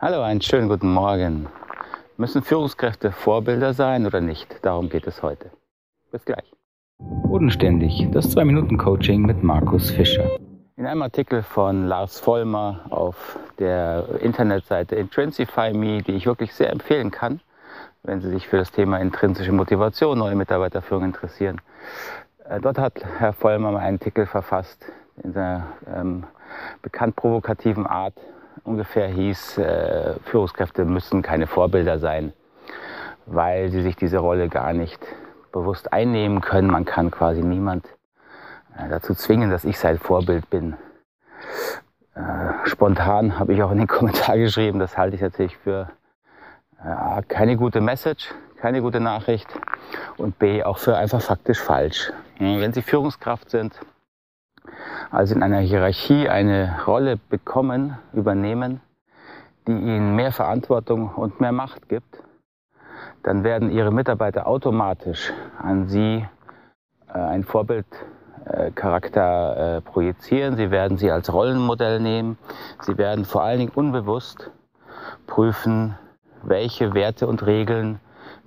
Hallo, einen schönen guten Morgen. Müssen Führungskräfte Vorbilder sein oder nicht? Darum geht es heute. Bis gleich. Bodenständig, das 2-Minuten-Coaching mit Markus Fischer. In einem Artikel von Lars Vollmer auf der Internetseite Intrinsify Me, die ich wirklich sehr empfehlen kann, wenn Sie sich für das Thema intrinsische Motivation, neue Mitarbeiterführung interessieren. Äh, dort hat Herr Vollmer einen Artikel verfasst in seiner ähm, bekannt provokativen Art ungefähr hieß, äh, Führungskräfte müssen keine Vorbilder sein, weil sie sich diese Rolle gar nicht bewusst einnehmen können. Man kann quasi niemand äh, dazu zwingen, dass ich sein Vorbild bin. Äh, spontan habe ich auch in den Kommentar geschrieben, das halte ich natürlich für äh, keine gute Message, keine gute Nachricht und B auch für einfach faktisch falsch. Wenn Sie Führungskraft sind, also in einer Hierarchie eine Rolle bekommen, übernehmen, die ihnen mehr Verantwortung und mehr Macht gibt, dann werden ihre Mitarbeiter automatisch an sie äh, ein Vorbildcharakter äh, projizieren. Sie werden sie als Rollenmodell nehmen. Sie werden vor allen Dingen unbewusst prüfen, welche Werte und Regeln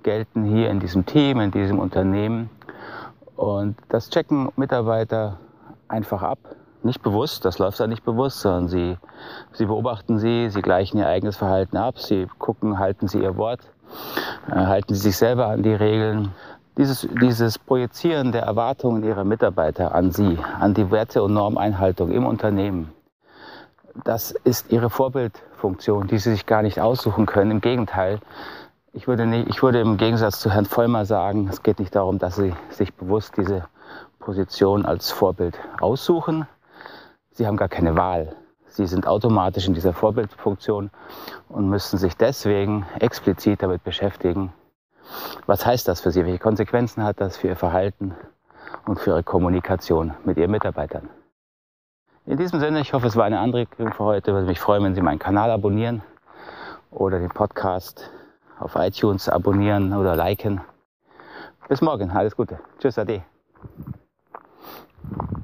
gelten hier in diesem Team, in diesem Unternehmen. Und das checken Mitarbeiter einfach ab. Nicht bewusst, das läuft da nicht bewusst, sondern sie, sie beobachten sie, sie gleichen ihr eigenes Verhalten ab, sie gucken, halten sie ihr Wort, äh, halten sie sich selber an die Regeln. Dieses, dieses Projizieren der Erwartungen ihrer Mitarbeiter an sie, an die Werte- und Normeinhaltung im Unternehmen, das ist ihre Vorbildfunktion, die sie sich gar nicht aussuchen können. Im Gegenteil, ich würde, nicht, ich würde im Gegensatz zu Herrn Vollmer sagen, es geht nicht darum, dass sie sich bewusst diese Position als Vorbild aussuchen. Sie haben gar keine Wahl. Sie sind automatisch in dieser Vorbildfunktion und müssen sich deswegen explizit damit beschäftigen, was heißt das für Sie, welche Konsequenzen hat das für Ihr Verhalten und für Ihre Kommunikation mit Ihren Mitarbeitern. In diesem Sinne, ich hoffe, es war eine Anregung für heute. Ich würde mich freuen, wenn Sie meinen Kanal abonnieren oder den Podcast auf iTunes abonnieren oder liken. Bis morgen, alles Gute. Tschüss, Ade. Thank you.